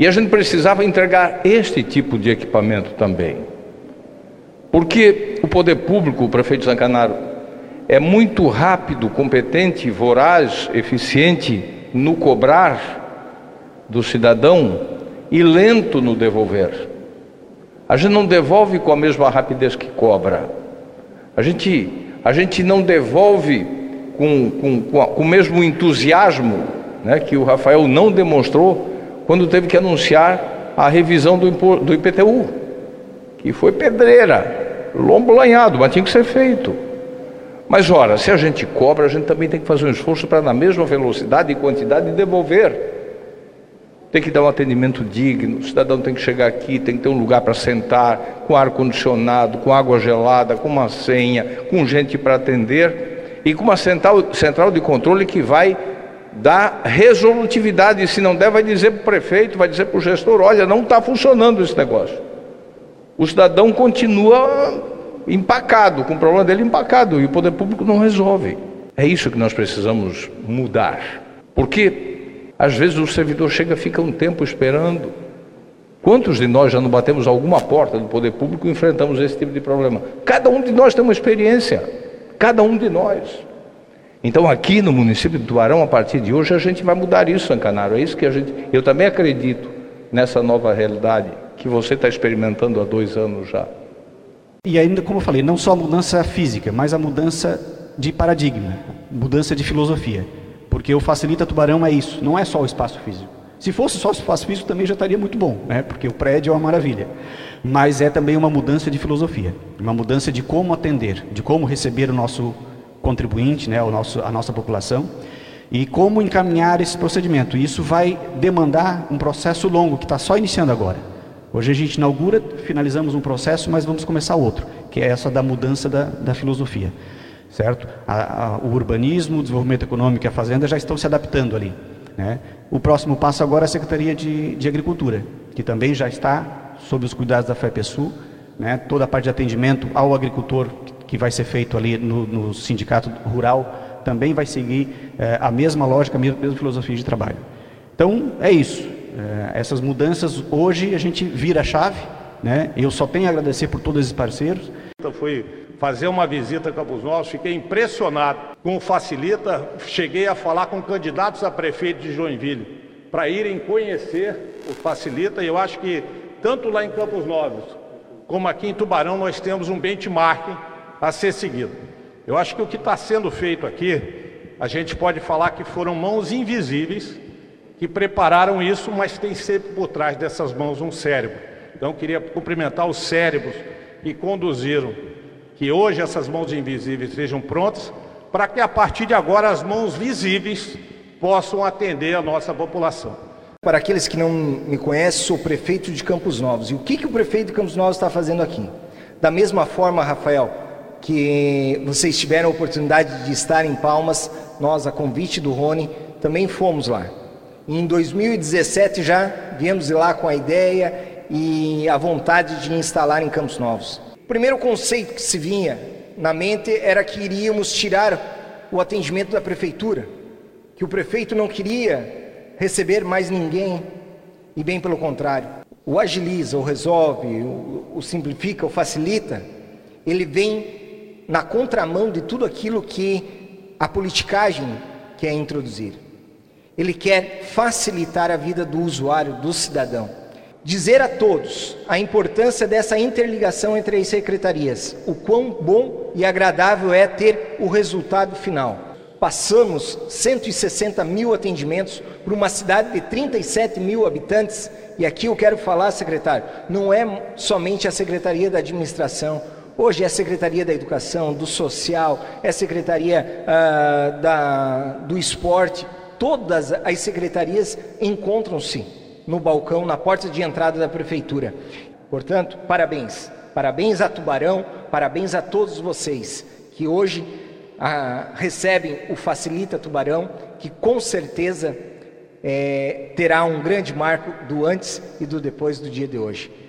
E a gente precisava entregar este tipo de equipamento também. Porque o poder público, o prefeito Zancanaro, é muito rápido, competente, voraz, eficiente no cobrar do cidadão e lento no devolver. A gente não devolve com a mesma rapidez que cobra. A gente, a gente não devolve com, com, com, a, com o mesmo entusiasmo né, que o Rafael não demonstrou quando teve que anunciar a revisão do, IPTU, que foi pedreira, lombo lanhado, mas tinha que ser feito. Mas ora, se a gente cobra, a gente também tem que fazer um esforço para na mesma velocidade e quantidade devolver. Tem que dar um atendimento digno, o cidadão tem que chegar aqui, tem que ter um lugar para sentar, com ar condicionado, com água gelada, com uma senha, com gente para atender e com uma central, central de controle que vai dar resolutividade. Se não der, vai dizer para o prefeito, vai dizer para o gestor: olha, não está funcionando esse negócio. O cidadão continua empacado, com o problema dele empacado, e o poder público não resolve. É isso que nós precisamos mudar. Porque às vezes o servidor chega, fica um tempo esperando. Quantos de nós já não batemos alguma porta do poder público e enfrentamos esse tipo de problema? Cada um de nós tem uma experiência. Cada um de nós. Então aqui no município de Tubarão, a partir de hoje, a gente vai mudar isso, Sancanaro. É isso que a gente. Eu também acredito nessa nova realidade que você está experimentando há dois anos já. E ainda, como eu falei, não só a mudança física, mas a mudança de paradigma, mudança de filosofia. Porque o Facilita Tubarão é isso, não é só o espaço físico. Se fosse só o espaço físico também já estaria muito bom, né? porque o prédio é uma maravilha. Mas é também uma mudança de filosofia, uma mudança de como atender, de como receber o nosso contribuinte, né? o nosso, a nossa população, e como encaminhar esse procedimento. Isso vai demandar um processo longo que está só iniciando agora. Hoje a gente inaugura, finalizamos um processo, mas vamos começar outro, que é essa da mudança da, da filosofia, certo? A, a, o urbanismo, o desenvolvimento econômico e a fazenda já estão se adaptando ali. Né? O próximo passo agora é a Secretaria de, de Agricultura, que também já está sob os cuidados da FEPESU, né? toda a parte de atendimento ao agricultor que vai ser feito ali no, no sindicato rural também vai seguir eh, a mesma lógica, a mesma, mesma filosofia de trabalho. Então, é isso. É, essas mudanças, hoje a gente vira a chave, né? Eu só tenho a agradecer por todos esses parceiros. Eu fui fazer uma visita a Campos Novos, fiquei impressionado com o Facilita, cheguei a falar com candidatos a prefeito de Joinville para irem conhecer o Facilita e eu acho que tanto lá em Campos Novos como aqui em Tubarão nós temos um benchmark a ser seguido. Eu acho que o que está sendo feito aqui, a gente pode falar que foram mãos invisíveis que prepararam isso, mas tem sempre por trás dessas mãos um cérebro. Então, queria cumprimentar os cérebros que conduziram que hoje essas mãos invisíveis estejam prontas, para que a partir de agora as mãos visíveis possam atender a nossa população. Para aqueles que não me conhecem, sou prefeito de Campos Novos. E o que, que o prefeito de Campos Novos está fazendo aqui? Da mesma forma, Rafael, que vocês tiveram a oportunidade de estar em Palmas, nós, a convite do Rony, também fomos lá. Em 2017 já viemos lá com a ideia e a vontade de instalar em Campos Novos. O primeiro conceito que se vinha na mente era que iríamos tirar o atendimento da prefeitura, que o prefeito não queria receber mais ninguém, e bem pelo contrário. O agiliza, o resolve, o, o simplifica, o facilita, ele vem na contramão de tudo aquilo que a politicagem quer introduzir. Ele quer facilitar a vida do usuário, do cidadão. Dizer a todos a importância dessa interligação entre as secretarias, o quão bom e agradável é ter o resultado final. Passamos 160 mil atendimentos para uma cidade de 37 mil habitantes, e aqui eu quero falar, secretário, não é somente a Secretaria da Administração, Hoje é a Secretaria da Educação, do Social, é a Secretaria ah, da, do Esporte, todas as secretarias encontram-se no balcão, na porta de entrada da prefeitura. Portanto, parabéns. Parabéns a Tubarão, parabéns a todos vocês que hoje ah, recebem o Facilita Tubarão, que com certeza é, terá um grande marco do antes e do depois do dia de hoje.